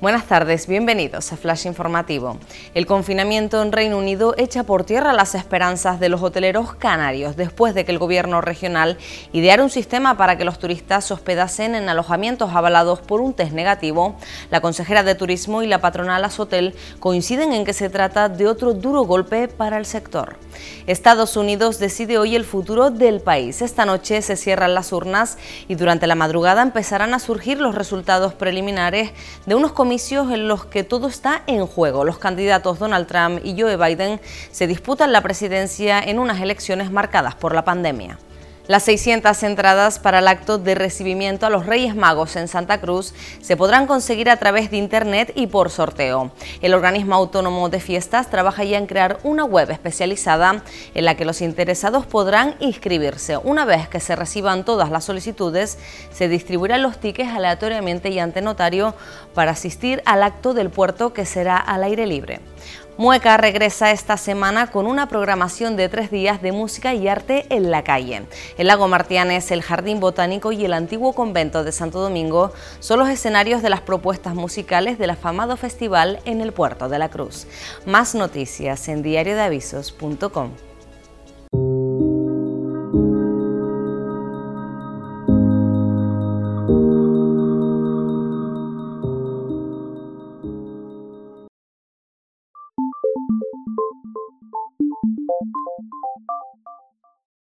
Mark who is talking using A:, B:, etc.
A: Buenas tardes, bienvenidos a Flash Informativo. El confinamiento en Reino Unido echa por tierra las esperanzas de los hoteleros canarios después de que el gobierno regional ideara un sistema para que los turistas se hospedasen en alojamientos avalados por un test negativo. La consejera de Turismo y la patronal Asotel coinciden en que se trata de otro duro golpe para el sector. Estados Unidos decide hoy el futuro del país. Esta noche se cierran las urnas y durante la madrugada empezarán a surgir los resultados preliminares de unos en los que todo está en juego. Los candidatos Donald Trump y Joe Biden se disputan la presidencia en unas elecciones marcadas por la pandemia. Las 600 entradas para el acto de recibimiento a los Reyes Magos en Santa Cruz se podrán conseguir a través de Internet y por sorteo. El organismo autónomo de fiestas trabaja ya en crear una web especializada en la que los interesados podrán inscribirse. Una vez que se reciban todas las solicitudes, se distribuirán los tickets aleatoriamente y ante notario para asistir al acto del puerto que será al aire libre. Mueca regresa esta semana con una programación de tres días de música y arte en la calle. El lago Martianes, el Jardín Botánico y el antiguo convento de Santo Domingo son los escenarios de las propuestas musicales del afamado festival en el puerto de la Cruz. Más noticias en diariodeavisos.com.